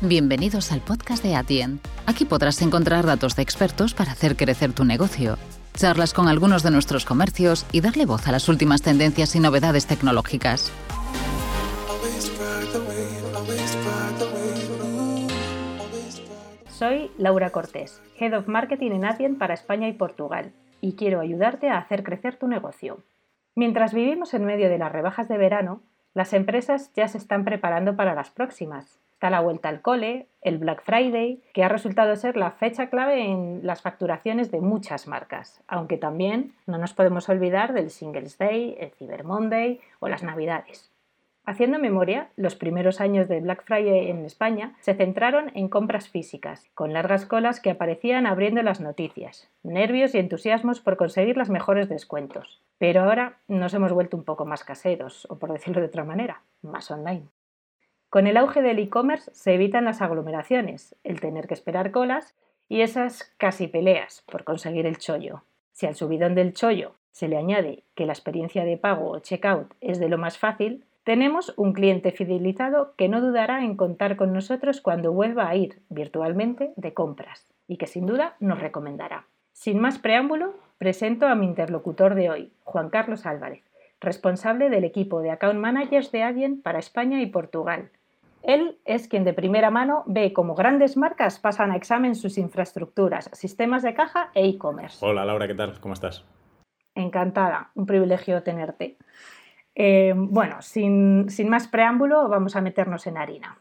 Bienvenidos al podcast de Atien. Aquí podrás encontrar datos de expertos para hacer crecer tu negocio, charlas con algunos de nuestros comercios y darle voz a las últimas tendencias y novedades tecnológicas. Soy Laura Cortés, Head of Marketing en Atien para España y Portugal, y quiero ayudarte a hacer crecer tu negocio. Mientras vivimos en medio de las rebajas de verano, las empresas ya se están preparando para las próximas. Está la vuelta al cole, el Black Friday, que ha resultado ser la fecha clave en las facturaciones de muchas marcas, aunque también no nos podemos olvidar del Singles Day, el Cyber Monday o las Navidades. Haciendo memoria, los primeros años de Black Friday en España se centraron en compras físicas, con largas colas que aparecían abriendo las noticias, nervios y entusiasmos por conseguir los mejores descuentos. Pero ahora nos hemos vuelto un poco más caseros, o por decirlo de otra manera, más online. Con el auge del e-commerce se evitan las aglomeraciones, el tener que esperar colas y esas casi peleas por conseguir el chollo. Si al subidón del chollo se le añade que la experiencia de pago o checkout es de lo más fácil, tenemos un cliente fidelizado que no dudará en contar con nosotros cuando vuelva a ir virtualmente de compras y que sin duda nos recomendará. Sin más preámbulo, presento a mi interlocutor de hoy, Juan Carlos Álvarez, responsable del equipo de Account Managers de Adyen para España y Portugal. Él es quien de primera mano ve cómo grandes marcas pasan a examen sus infraestructuras, sistemas de caja e e-commerce. Hola Laura, ¿qué tal? ¿Cómo estás? Encantada, un privilegio tenerte. Eh, bueno, sin, sin más preámbulo, vamos a meternos en harina.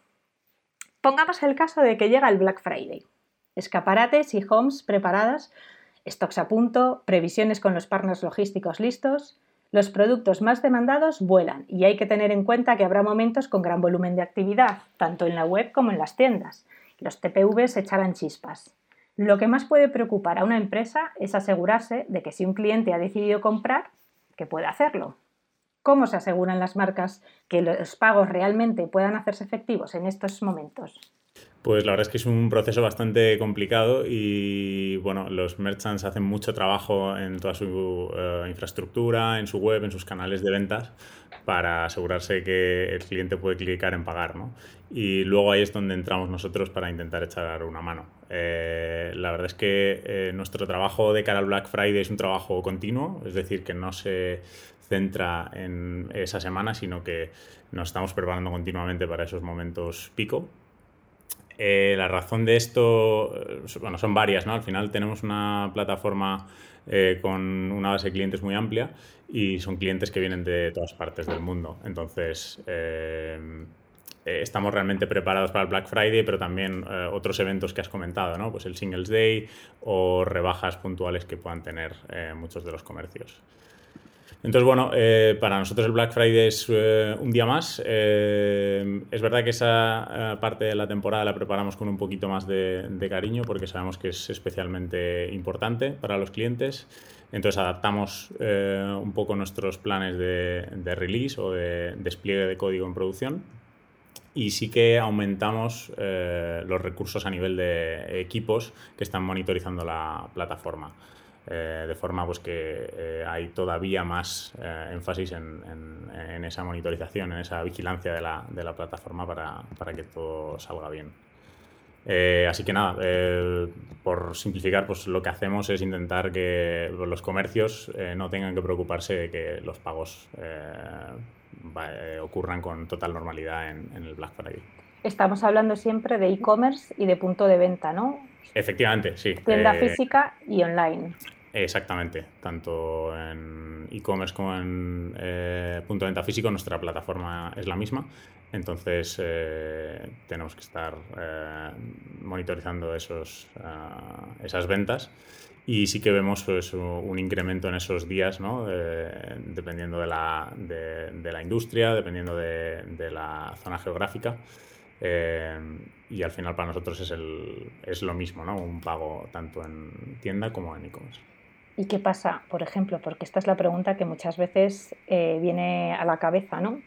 Pongamos el caso de que llega el Black Friday. Escaparates y homes preparadas, stocks a punto, previsiones con los partners logísticos listos. Los productos más demandados vuelan y hay que tener en cuenta que habrá momentos con gran volumen de actividad, tanto en la web como en las tiendas. Los TPVs echarán chispas. Lo que más puede preocupar a una empresa es asegurarse de que si un cliente ha decidido comprar, que pueda hacerlo. ¿Cómo se aseguran las marcas que los pagos realmente puedan hacerse efectivos en estos momentos? Pues la verdad es que es un proceso bastante complicado y bueno, los merchants hacen mucho trabajo en toda su eh, infraestructura, en su web, en sus canales de ventas para asegurarse que el cliente puede clicar en pagar. ¿no? Y luego ahí es donde entramos nosotros para intentar echar una mano. Eh, la verdad es que eh, nuestro trabajo de cara al Black Friday es un trabajo continuo, es decir, que no se centra en esa semana, sino que nos estamos preparando continuamente para esos momentos pico. Eh, la razón de esto, eh, bueno, son varias, ¿no? Al final tenemos una plataforma eh, con una base de clientes muy amplia y son clientes que vienen de todas partes del mundo. Entonces, estamos realmente preparados para el Black Friday, pero también otros eventos que has comentado, ¿no? Pues el Singles Day o rebajas puntuales que puedan tener muchos de los comercios. Entonces, bueno, eh, para nosotros el Black Friday es eh, un día más. Eh, es verdad que esa parte de la temporada la preparamos con un poquito más de, cariño porque sabemos que es especialmente importante para los clientes. Entonces adaptamos un poco nuestros planes de, de, release o de despliegue de código en producción. Y sí que aumentamos los recursos a nivel de equipos que están monitorizando la plataforma. Eh, de forma pues, que eh, hay todavía más eh, énfasis en, esa monitorización, en esa vigilancia de la, de la plataforma para, para, que todo salga bien. así que nada, por simplificar, pues lo que hacemos es intentar que los comercios no tengan que preocuparse de que los pagos ocurran con total normalidad en, en el Black Friday. Estamos hablando siempre de e-commerce y de punto de venta, ¿no? Efectivamente, sí. Tienda física y online. Exactamente, tanto en e-commerce como en eh, punto de venta físico, nuestra plataforma es la misma. Entonces eh, tenemos que estar eh, monitorizando esos, esas ventas y sí que vemos pues, un incremento en esos días, ¿no? dependiendo de la, de, la, industria, dependiendo de, de la zona geográfica. y al final para nosotros es, el, es lo mismo, ¿no? un pago tanto en tienda como en e-commerce. ¿Y qué pasa, por ejemplo? Porque esta es la pregunta que muchas veces eh, viene a la cabeza, ¿no?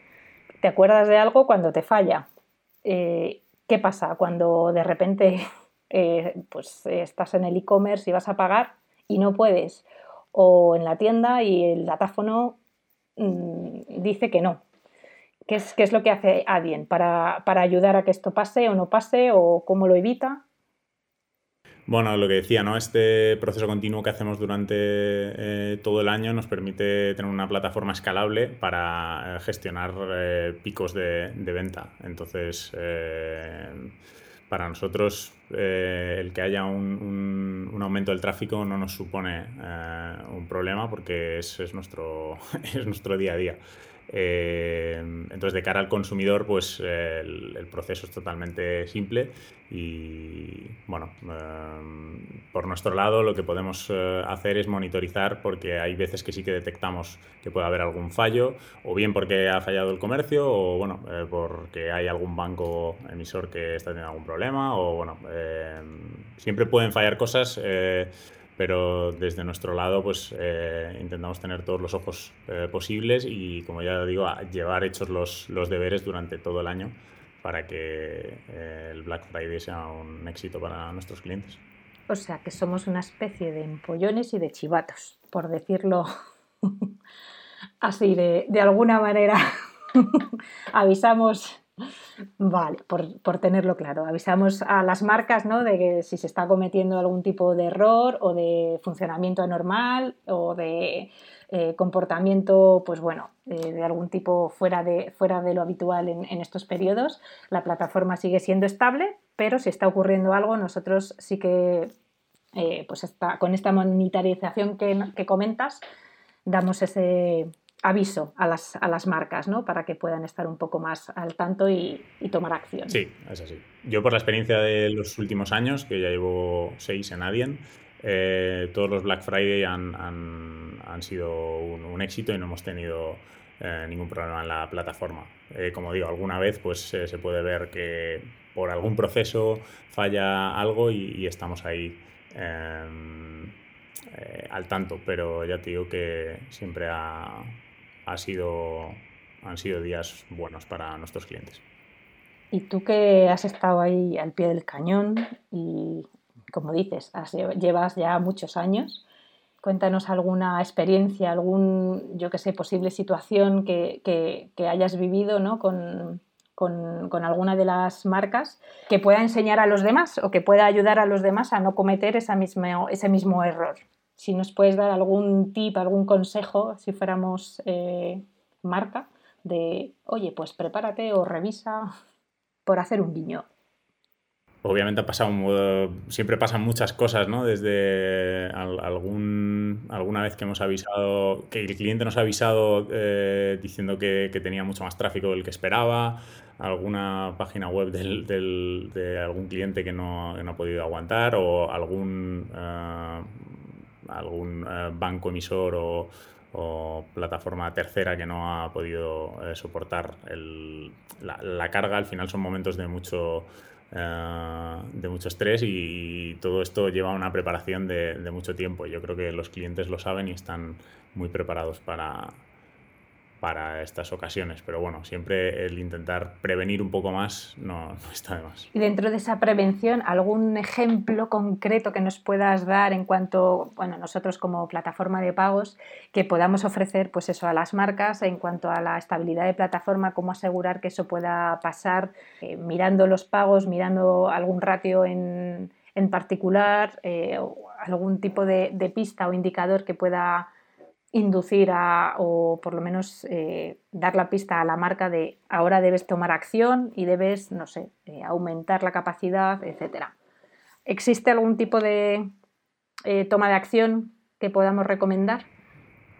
¿Te acuerdas de algo cuando te falla? Eh, ¿Qué pasa cuando de repente eh, pues, estás en el e-commerce y vas a pagar y no puedes? O en la tienda y el datáfono mm, dice que no. ¿Qué es, qué es lo que hace Adyen para, para ayudar a que esto pase o no pase o cómo lo evita? Bueno, lo que decía, ¿no? Este proceso continuo que hacemos durante eh, todo el año nos permite tener una plataforma escalable para eh, gestionar eh, picos de, venta. Entonces, para nosotros el que haya un, aumento del tráfico no nos supone un problema porque es, es, nuestro, es nuestro día a día. Eh, entonces, de cara al consumidor, pues el, proceso es totalmente simple y, bueno, eh, por nuestro lado lo que podemos eh, hacer es monitorizar porque hay veces que sí que detectamos que puede haber algún fallo, o bien porque ha fallado el comercio, o bueno, porque hay algún banco emisor que está teniendo algún problema, o bueno, siempre pueden fallar cosas pero desde nuestro lado pues eh, intentamos tener todos los ojos eh, posibles y como ya digo, llevar hechos los, los, deberes durante todo el año para que eh, el Black Friday sea un éxito para nuestros clientes. O sea que somos una especie de empollones y de chivatos, por decirlo así, de, de alguna manera. Avisamos Vale, por, tenerlo claro. Avisamos a las marcas ¿no? de que si se está cometiendo algún tipo de error o de funcionamiento anormal o de eh, comportamiento, pues bueno, de algún tipo fuera de, fuera de lo habitual en, estos periodos. La plataforma sigue siendo estable, pero si está ocurriendo algo, nosotros sí que, eh, pues con esta monitorización que comentas, damos ese, aviso a las, a las marcas, ¿no? Para que puedan estar un poco más al tanto y, tomar acción. Sí, es así. Yo por la experiencia de los últimos años, que ya llevo seis en Adyen, eh, todos los Black Friday han, han, sido un, éxito y no hemos tenido eh, ningún problema en la plataforma. Eh, como digo, alguna vez pues se puede ver que por algún proceso falla algo y, estamos ahí. al tanto, pero ya te digo que siempre ha, ha sido, han sido días buenos para nuestros clientes. Y tú que has estado ahí al pie del cañón y, como dices, llevas ya muchos años, cuéntanos alguna experiencia, algún, yo que sé, posible situación que, hayas vivido ¿no? con, con, alguna de las marcas que pueda enseñar a los demás o que pueda ayudar a los demás a no cometer ese mismo error si nos puedes dar algún tip, algún consejo, si fuéramos eh, marca, de, oye, pues prepárate o revisa por hacer un guiño. Obviamente ha pasado, siempre pasan muchas cosas, ¿no? Desde algún, alguna vez que hemos avisado, que el cliente nos ha avisado eh, diciendo que, tenía mucho más tráfico del que esperaba, alguna página web de algún cliente que no, ha podido aguantar o algún eh, algún eh, banco emisor o, plataforma tercera que no ha podido eh, soportar la, carga. Al final son momentos de mucho, eh, de mucho estrés y, todo esto lleva una preparación de, de mucho tiempo. Yo creo que los clientes lo saben y están muy preparados para, para estas ocasiones. Pero bueno, siempre el intentar prevenir un poco más no, está de más. Y dentro de esa prevención, ¿algún ejemplo concreto que nos puedas dar en cuanto, bueno, nosotros como plataforma de pagos, que podamos ofrecer pues eso a las marcas en cuanto a la estabilidad de plataforma, cómo asegurar que eso pueda pasar eh, mirando los pagos, mirando algún ratio en, en particular, eh, algún tipo de, de pista o indicador que pueda inducir a, o por lo menos eh, dar la pista a la marca de ahora debes tomar acción y debes, no sé, eh, aumentar la capacidad, etc. ¿Existe algún tipo de eh, toma de acción que podamos recomendar?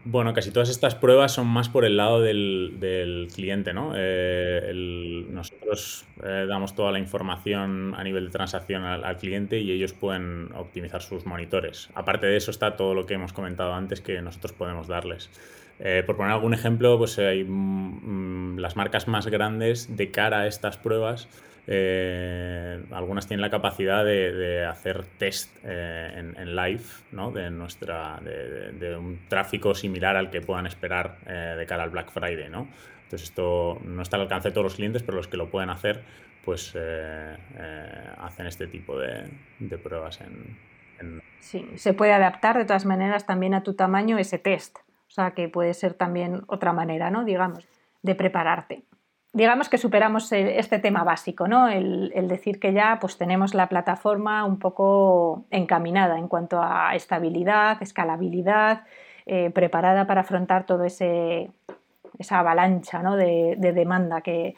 Bueno, casi todas estas pruebas son más por el lado del, cliente, ¿no? Eh, nosotros eh, damos toda la información a nivel de transacción al, cliente y ellos pueden optimizar sus monitores. Aparte de eso está todo lo que hemos comentado antes que nosotros podemos darles. Eh, por poner algún ejemplo, pues hay mm, las marcas más grandes de cara a estas pruebas eh, algunas tienen la capacidad de, hacer test eh, en, live ¿no? de, nuestra, de, un tráfico similar al que puedan esperar eh, de cara al Black Friday. ¿no? Entonces esto no está al alcance de todos los clientes, pero los que lo pueden hacer pues hacen este tipo de, pruebas en... Sí, se puede adaptar de todas maneras también a tu tamaño ese test. O sea que puede ser también otra manera, ¿no? Digamos, de prepararte. digamos que superamos este tema básico, ¿no? El, decir que ya pues, tenemos la plataforma un poco encaminada en cuanto a estabilidad, escalabilidad, eh, preparada para afrontar todo ese esa avalancha de, demanda que,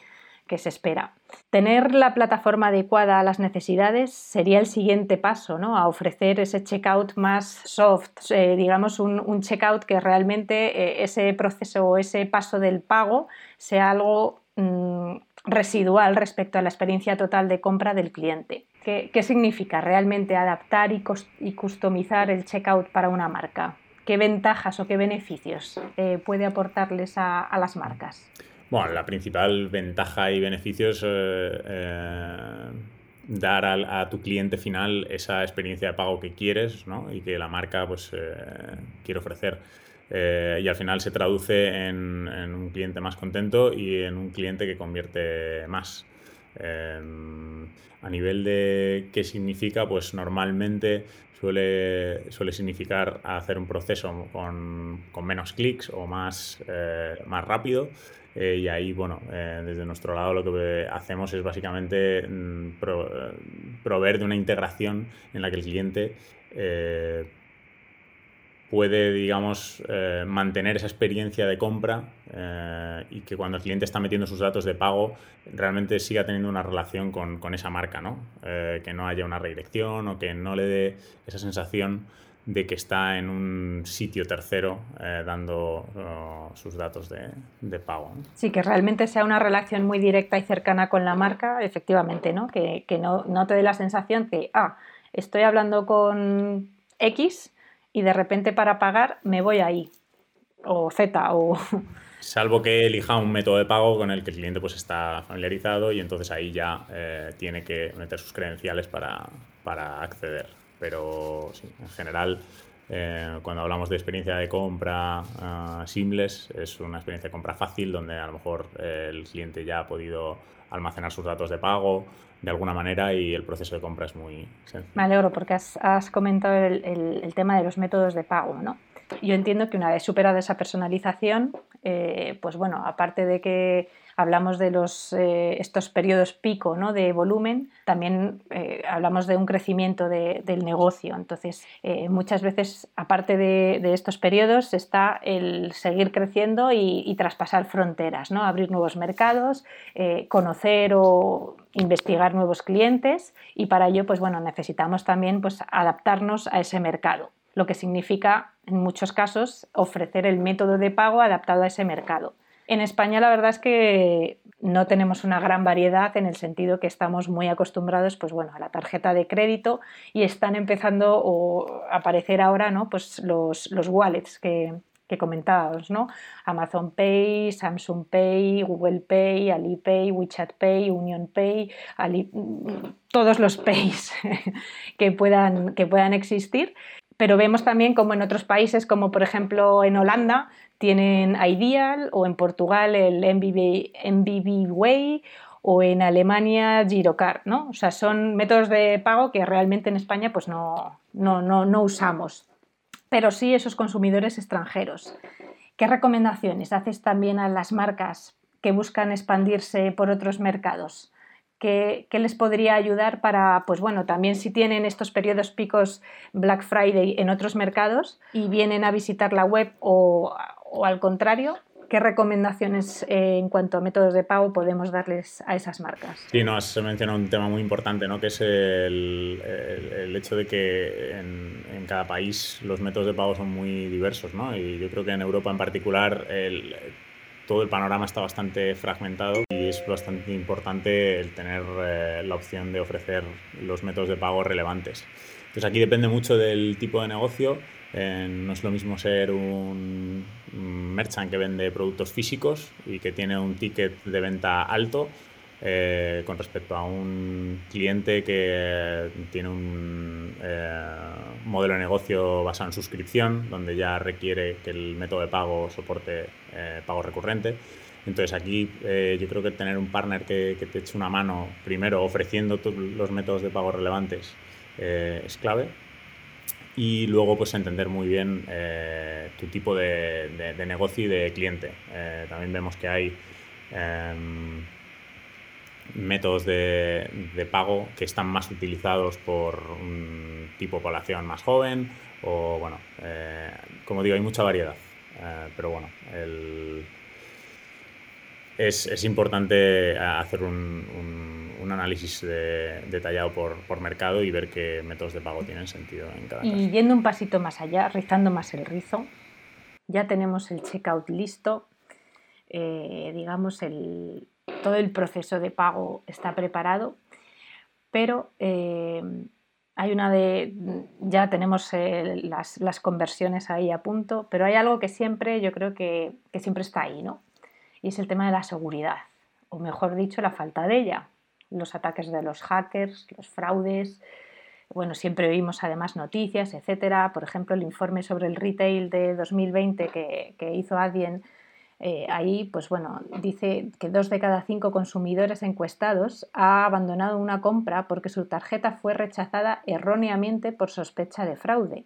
se espera. Tener la plataforma adecuada a las necesidades sería el siguiente paso, ¿no? a ofrecer ese checkout más soft, eh, digamos un, checkout que realmente eh, ese proceso o ese paso del pago sea algo mm, residual respecto a la experiencia total de compra del cliente. ¿Qué, significa realmente adaptar y, y customizar el checkout para una marca? ¿Qué ventajas o qué beneficios eh, puede aportarles a, las marcas? Bueno, la principal ventaja y beneficio es eh, eh, dar a, tu cliente final esa experiencia de pago que quieres ¿no? y que la marca pues, quiere ofrecer. y al final se traduce en, en, un cliente más contento y en un cliente que convierte más. a nivel de qué significa, pues normalmente suele, suele significar hacer un proceso con, con menos clics o más, eh, más rápido. Eh, y ahí, bueno, eh, desde nuestro lado lo que hacemos es básicamente mm, proveer de una integración en la que el cliente puede, digamos, eh, mantener esa experiencia de compra eh, y que cuando el cliente está metiendo sus datos de pago realmente siga teniendo una relación con, con esa marca, ¿no? Eh, que no haya una redirección o que no le dé esa sensación de que está en un sitio tercero dando sus datos de, de pago. Sí, que realmente sea una relación muy directa y cercana con la marca, efectivamente, ¿no? Que, que no, no te dé la sensación que, ah, estoy hablando con X y de repente para pagar me voy ahí. O Z o... Salvo que elija un método de pago con el que el cliente pues está familiarizado y entonces ahí ya eh, tiene que meter sus credenciales para, para acceder. Pero en general, eh, cuando hablamos de experiencia de compra uh, seamless, es una experiencia de compra fácil donde a lo mejor el cliente ya ha podido almacenar sus datos de pago de alguna manera y el proceso de compra es muy sencillo. Me alegro porque has, comentado el, tema de los métodos de pago. ¿no? Yo entiendo que una vez superada esa personalización, eh, pues bueno, aparte de que hablamos de los, eh, estos periodos pico ¿no? de volumen, también eh, hablamos de un crecimiento del negocio. Entonces, muchas veces, aparte de, estos periodos, está el seguir creciendo y, traspasar fronteras, ¿no? abrir nuevos mercados, conocer o investigar nuevos clientes y para ello pues, bueno, necesitamos también pues, adaptarnos a ese mercado lo que significa en muchos casos ofrecer el método de pago adaptado a ese mercado. En España la verdad es que no tenemos una gran variedad en el sentido que estamos muy acostumbrados pues bueno, a la tarjeta de crédito y están empezando a aparecer ahora ¿no? pues los, los wallets que, que comentábamos, ¿no? Amazon Pay, Samsung Pay, Google Pay, Alipay, WeChat Pay, Union Pay, todos los Pays que puedan, que puedan existir. Pero vemos también como en otros países, como por ejemplo en Holanda, tienen Ideal o en Portugal el MBB, Way o en Alemania Girocard, ¿no? O sea, son métodos de pago que realmente en España pues no, no, no, no usamos, pero sí esos consumidores extranjeros. ¿Qué recomendaciones haces también a las marcas que buscan expandirse por otros mercados? ¿Qué, les podría ayudar para, pues bueno, también si tienen estos periodos picos Black Friday en otros mercados y vienen a visitar la web o, o al contrario, ¿qué recomendaciones eh, en cuanto a métodos de pago podemos darles a esas marcas? Sí, no, has mencionado un tema muy importante, ¿no? que es el, hecho de que en, cada país los métodos de pago son muy diversos. ¿no? Y yo creo que en Europa en particular todo el panorama está bastante fragmentado es bastante importante el tener eh, la opción de ofrecer los métodos de pago relevantes. Entonces aquí depende mucho del tipo de negocio eh, no es lo mismo ser un merchant que vende productos físicos y que tiene un ticket de venta alto eh, con respecto a un cliente que tiene un eh, modelo de negocio basado en suscripción, donde ya requiere que el método de pago soporte pago recurrente. Entonces aquí yo creo que tener un partner que, te eche una mano, primero ofreciendo los métodos de pago relevantes, es clave y luego pues entender muy bien eh, tu tipo de, de, negocio y de cliente. Eh, también vemos que hay em, métodos de, pago que están más utilizados por un tipo de población más joven o bueno, eh, como digo, hay mucha variedad. Eh, pero bueno, es, importante hacer un, análisis detallado por, mercado y ver qué métodos de pago tienen sentido en cada caso. Y yendo un pasito más allá, rizando más el rizo, ya tenemos el checkout listo, eh, digamos, el, todo el proceso de pago está preparado, pero eh, hay una de, ya tenemos eh, las, conversiones ahí a punto, pero hay algo que siempre, yo creo que, que, siempre está ahí, ¿no? Y es el tema de la seguridad, o mejor dicho, la falta de ella. Los ataques de los hackers, los fraudes, bueno, siempre oímos además noticias, etcétera. Por ejemplo, el informe sobre el retail de 2020 que, que hizo Adyen eh, ahí, pues bueno, dice que dos de cada cinco consumidores encuestados ha abandonado una compra porque su tarjeta fue rechazada erróneamente por sospecha de fraude.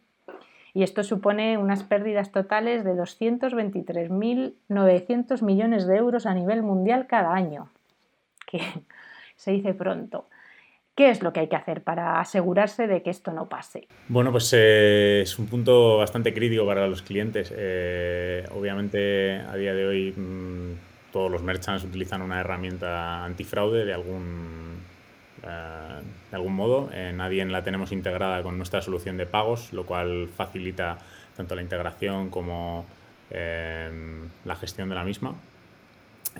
Y esto supone unas pérdidas totales de 223.900 millones de euros a nivel mundial cada año, que se dice pronto. ¿Qué es lo que hay que hacer para asegurarse de que esto no pase? Bueno, pues eh, es un punto bastante crítico para los clientes. Eh, obviamente, a día de hoy, mm, todos los merchants utilizan una herramienta antifraude de algún, de algún modo. nadie la tenemos integrada con nuestra solución de pagos, lo cual facilita tanto la integración como la gestión de la misma.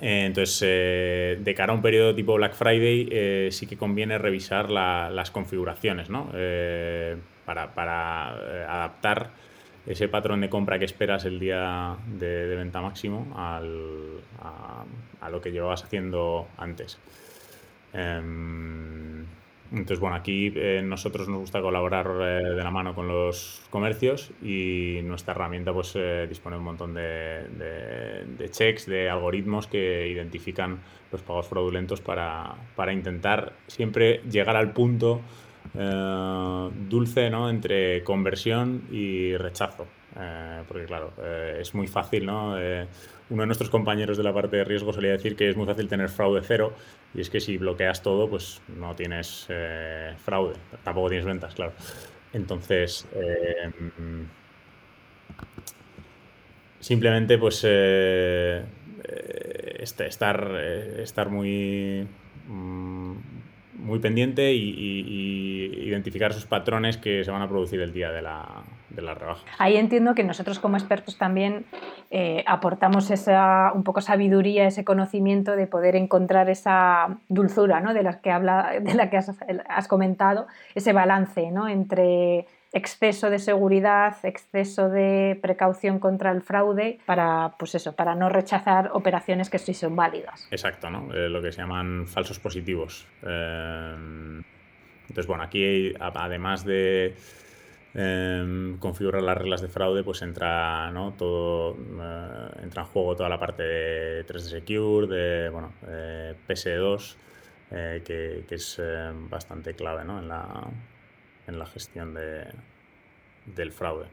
Eh, entonces, eh, de cara a un periodo tipo Black Friday, eh, sí que conviene revisar las configuraciones, ¿no? para, adaptar ese patrón de compra que esperas el día de, venta máximo a, lo que llevabas haciendo antes. Em, entonces, bueno, aquí eh, nosotros nos gusta colaborar eh, de la mano con los comercios y nuestra herramienta pues eh, dispone un montón de, de, checks, de algoritmos que identifican los pagos fraudulentos para, para intentar siempre llegar al punto dulce ¿no? entre conversión y rechazo. Porque claro, es muy fácil, ¿no? uno de nuestros compañeros de la parte de riesgo solía decir que es muy fácil tener fraude cero y es que si bloqueas todo, pues no tienes eh, fraude, tampoco tienes ventas, claro. Entonces, eh, simplemente pues eh, este, estar, estar muy, mm, muy pendiente y, identificar esos patrones que se van a producir el día de la, de la rebaja. Ahí entiendo que nosotros como expertos también eh, aportamos esa un poco sabiduría, ese conocimiento de poder encontrar esa dulzura ¿no? de, la que habla, de la que has, comentado, ese balance ¿no? entre exceso de seguridad, exceso de precaución contra el fraude para, pues eso, para no rechazar operaciones que sí son válidas. Exacto, ¿no? Eh, lo que se llaman falsos positivos. Eh, entonces, bueno, aquí además de Em, configurar las reglas de fraude, pues entra, ¿no? Todo, eh, entra en juego toda la parte de 3D Secure, de bueno, PS2, eh, que, que, es em, bastante clave ¿no? en, la, en la gestión de, del fraude.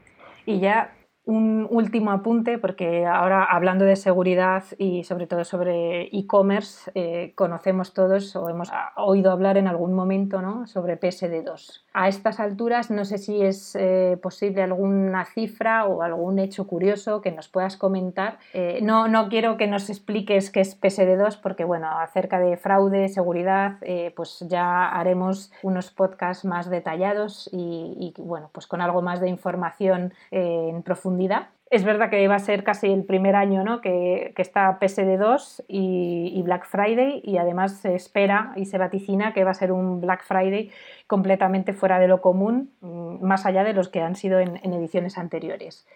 Y ya un último apunte, porque ahora hablando de seguridad y sobre todo sobre e-commerce, eh, conocemos todos o hemos oído hablar en algún momento ¿no? sobre PSD2. A estas alturas no sé si es eh, posible alguna cifra o algún hecho curioso que nos puedas comentar. Eh, no, no quiero que nos expliques qué es PSD2 porque bueno, acerca de fraude, seguridad, pues ya haremos unos podcasts más detallados y, y, bueno, pues con algo más de información en profundidad es verdad que va a ser casi el primer año ¿no? que, está PSD2 y, Black Friday y además se espera y se vaticina que va a ser un Black Friday completamente fuera de lo común, mm, más allá de los que han sido en, ediciones anteriores.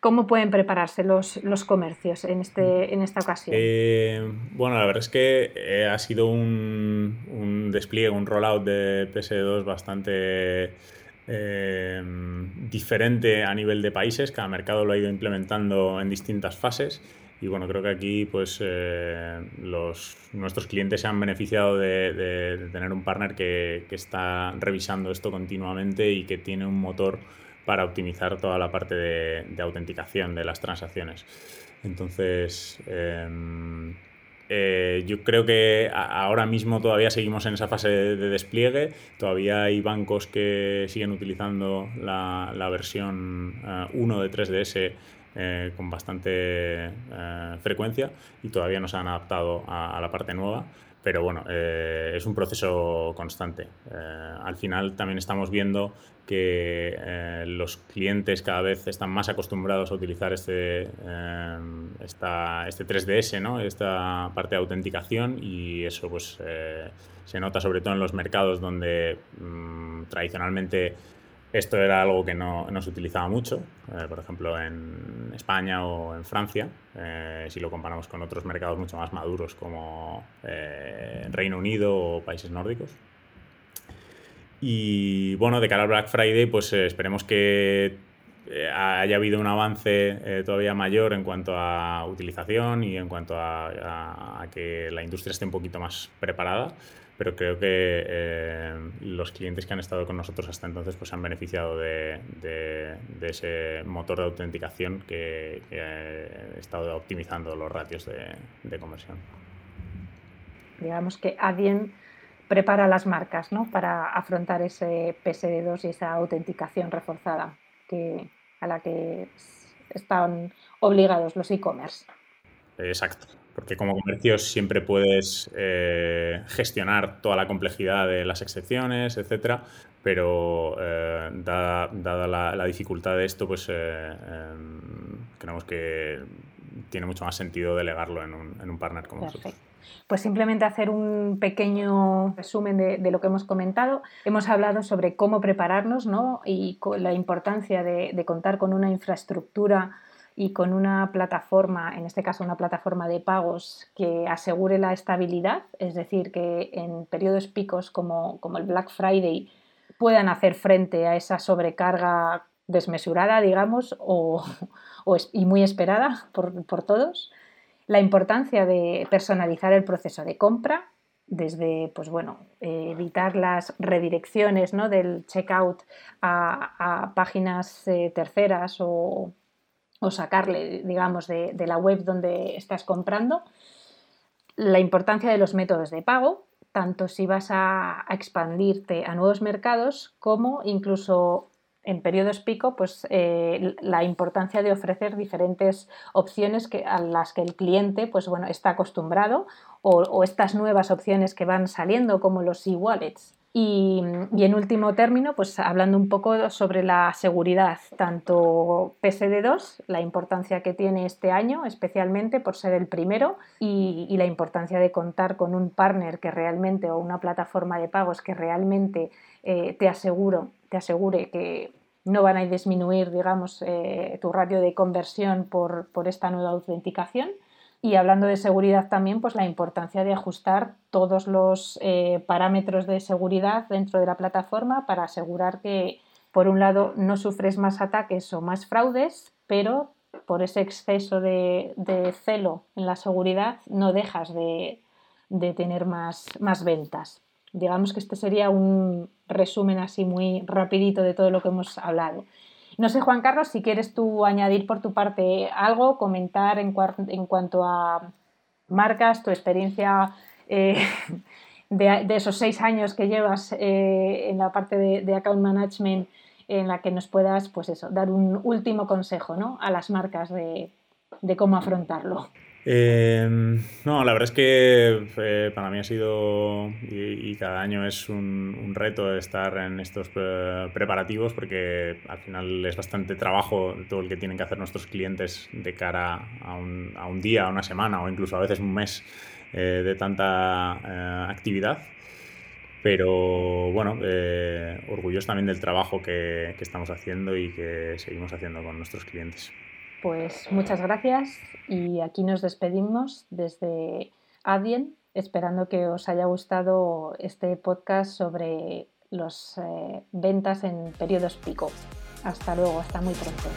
¿Cómo pueden prepararse los, los comercios en, este, en esta ocasión? Eh, bueno, la verdad es que eh, ha sido un, un despliegue, un rollout de PSD2 bastante Em, diferente a nivel de países, cada mercado lo ha ido implementando en distintas fases y bueno, creo que aquí pues eh, nuestros clientes se han beneficiado de, tener un partner que, está revisando esto continuamente y que tiene un motor para optimizar toda la parte de, autenticación de las transacciones. Entonces, em, eh, yo creo que ahora mismo todavía seguimos en esa fase de, despliegue, todavía hay bancos que siguen utilizando la, versión 1 de 3DS con bastante frecuencia y todavía no se han adaptado a la parte nueva pero bueno, eh, es un proceso constante. Eh, al final también estamos viendo que eh, los clientes cada vez están más acostumbrados a utilizar este, este 3DS, ¿no? esta parte de autenticación y eso pues se nota sobre todo en los mercados donde mm, tradicionalmente esto era algo que no, se utilizaba mucho, eh, por ejemplo en España o en Francia, eh, si lo comparamos con otros mercados mucho más maduros como eh, Reino Unido o países nórdicos. Y bueno, de cara al Black Friday, pues esperemos que haya habido un avance todavía mayor en cuanto a utilización y en cuanto a que la industria esté un poquito más preparada pero creo que eh, los clientes que han estado con nosotros hasta entonces pues han beneficiado de, ese motor de autenticación que, ha estado optimizando los ratios de, conversión. Digamos que Adyen prepara las marcas ¿no? para afrontar ese PSD2 y esa autenticación reforzada que, a la que están obligados los e-commerce. Exacto porque como comercio siempre puedes eh, gestionar toda la complejidad de las excepciones, etcétera, pero eh, dada, la, dificultad de esto, pues eh, em, creemos que tiene mucho más sentido delegarlo en un, partner como nosotros. Pues simplemente hacer un pequeño resumen de, lo que hemos comentado. Hemos hablado sobre cómo prepararnos ¿no? y la importancia de contar con una infraestructura y con una plataforma, en este caso una plataforma de pagos que asegure la estabilidad, es decir, que en periodos picos como, como el Black Friday puedan hacer frente a esa sobrecarga desmesurada, digamos, o, y muy esperada por, por, todos. La importancia de personalizar el proceso de compra, desde pues bueno, evitar las redirecciones ¿no? del checkout a, a páginas eh, terceras o, o sacarle, digamos, de, la web donde estás comprando, la importancia de los métodos de pago, tanto si vas a, expandirte a nuevos mercados como incluso en periodos pico, pues eh, la importancia de ofrecer diferentes opciones que, a las que el cliente pues, bueno, está acostumbrado o, estas nuevas opciones que van saliendo como los e-wallets. Y, en último término, pues hablando un poco sobre la seguridad, tanto PSD2, la importancia que tiene este año, especialmente por ser el primero, y, la importancia de contar con un partner que realmente, o una plataforma de pagos que realmente eh, te, aseguro, te asegure que no van a disminuir, digamos, eh, tu ratio de conversión por esta nueva autenticación. Y hablando de seguridad también, pues la importancia de ajustar todos los eh, parámetros de seguridad dentro de la plataforma para asegurar que, por un lado, no sufres más ataques o más fraudes, pero por ese exceso de, celo en la seguridad no dejas de, tener más ventas. Digamos que este sería un resumen así muy rapidito de todo lo que hemos hablado. No sé, Juan Carlos, si quieres tú añadir por tu parte algo, comentar en, cuanto a marcas, tu experiencia eh, de, esos seis años que llevas eh, en la parte de, account management, en la que nos puedas, pues eso, dar un último consejo ¿no? a las marcas de cómo afrontarlo. Em, no, la verdad es que eh, para mí ha sido y, cada año es un, reto estar en estos eh, preparativos porque al final es bastante trabajo todo el que tienen que hacer nuestros clientes de cara a un, a un día, a una semana o incluso a veces un mes eh, de tanta actividad. Pero bueno, orgulloso también del trabajo que estamos haciendo y que seguimos haciendo con nuestros clientes. Pues muchas gracias y aquí nos despedimos desde Adien, esperando que os haya gustado este podcast sobre las eh, ventas en periodos pico. Hasta luego, hasta muy pronto.